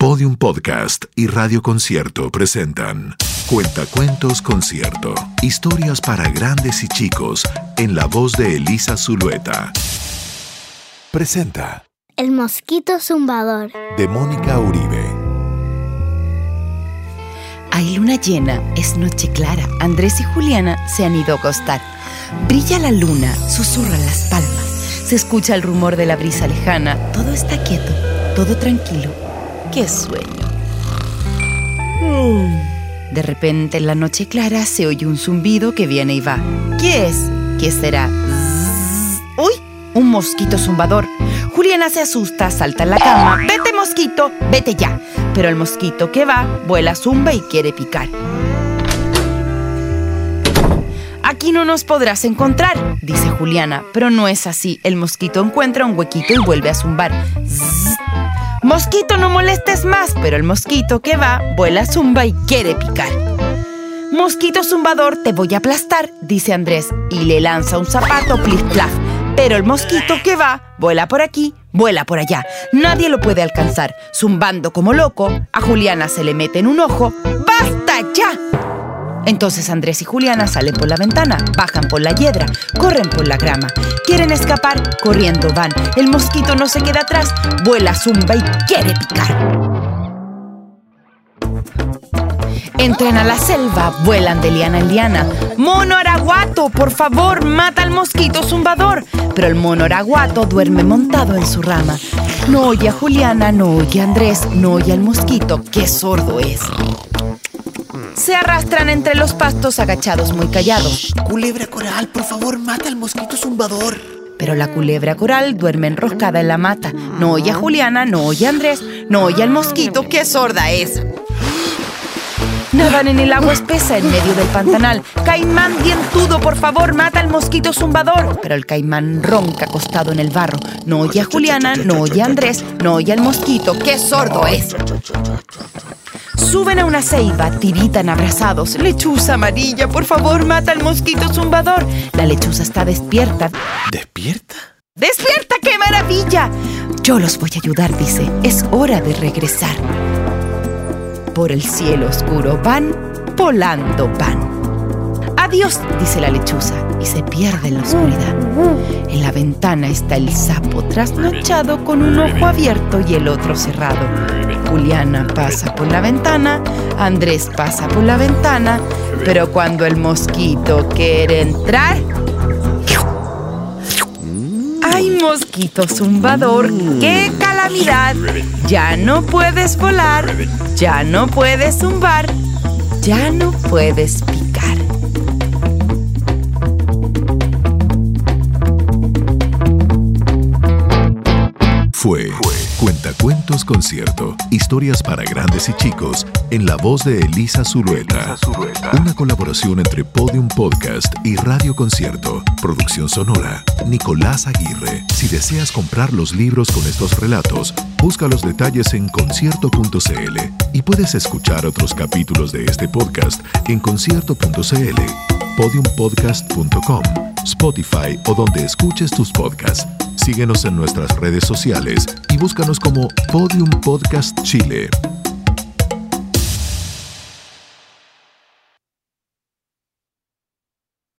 Podium Podcast y Radio Concierto presentan Cuentacuentos Concierto. Historias para grandes y chicos en la voz de Elisa Zulueta. Presenta El mosquito zumbador. de Mónica Uribe. Hay luna llena, es noche clara. Andrés y Juliana se han ido a acostar. Brilla la luna, susurran las palmas. Se escucha el rumor de la brisa lejana. Todo está quieto, todo tranquilo. ¡Qué sueño! Mm. De repente en la noche clara se oye un zumbido que viene y va. ¿Qué es? ¿Qué será? ¡Uy! Un mosquito zumbador. Juliana se asusta, salta en la cama. ¡Vete, mosquito! ¡Vete ya! Pero el mosquito que va, vuela, zumba y quiere picar. Aquí no nos podrás encontrar, dice Juliana, pero no es así. El mosquito encuentra un huequito y vuelve a zumbar. Zzz. Mosquito, no molestes más, pero el mosquito que va, vuela, zumba y quiere picar. Mosquito zumbador, te voy a aplastar, dice Andrés, y le lanza un zapato plis plaf. Pero el mosquito que va, vuela por aquí, vuela por allá. Nadie lo puede alcanzar. Zumbando como loco, a Juliana se le mete en un ojo. ¡Basta ya! Entonces Andrés y Juliana salen por la ventana, bajan por la hiedra, corren por la grama. Quieren escapar, corriendo van. El mosquito no se queda atrás, vuela, zumba y quiere picar. Entran a la selva, vuelan de liana en liana. Mono araguato, por favor, mata al mosquito zumbador. Pero el mono araguato duerme montado en su rama. No oye a Juliana, no oye a Andrés, no oye al mosquito, qué sordo es. Se arrastran entre los pastos agachados muy callados. Culebra coral, por favor, mata al mosquito zumbador. Pero la culebra coral duerme enroscada en la mata. No oye a Juliana, no oye a Andrés, no oye al mosquito, qué sorda es. Nadan en el agua espesa en medio del pantanal. Caimán dientudo, por favor, mata al mosquito zumbador. Pero el caimán ronca acostado en el barro. No oye a Juliana, no oye a Andrés, no oye al mosquito, qué sordo es. Suben a una ceiba, tiritan abrazados. Lechuza amarilla, por favor, mata al mosquito zumbador. La lechuza está despierta. ¿Despierta? ¡Despierta, qué maravilla! Yo los voy a ayudar, dice. Es hora de regresar. Por el cielo oscuro van, volando van. Adiós, dice la lechuza, y se pierde en la oscuridad. En la ventana está el sapo trasnochado con un ojo abierto y el otro cerrado. Juliana pasa por la ventana, Andrés pasa por la ventana, pero cuando el mosquito quiere entrar... ¡Ay, mosquito zumbador! ¡Qué calamidad! Ya no puedes volar, ya no puedes zumbar, ya no puedes picar. Fue Cuentacuentos Concierto. Historias para grandes y chicos en la voz de Elisa Zulueta. Una colaboración entre Podium Podcast y Radio Concierto. Producción sonora. Nicolás Aguirre. Si deseas comprar los libros con estos relatos, busca los detalles en concierto.cl y puedes escuchar otros capítulos de este podcast en concierto.cl, podiumpodcast.com, Spotify o donde escuches tus podcasts. Síguenos en nuestras redes sociales y búscanos como Podium Podcast Chile.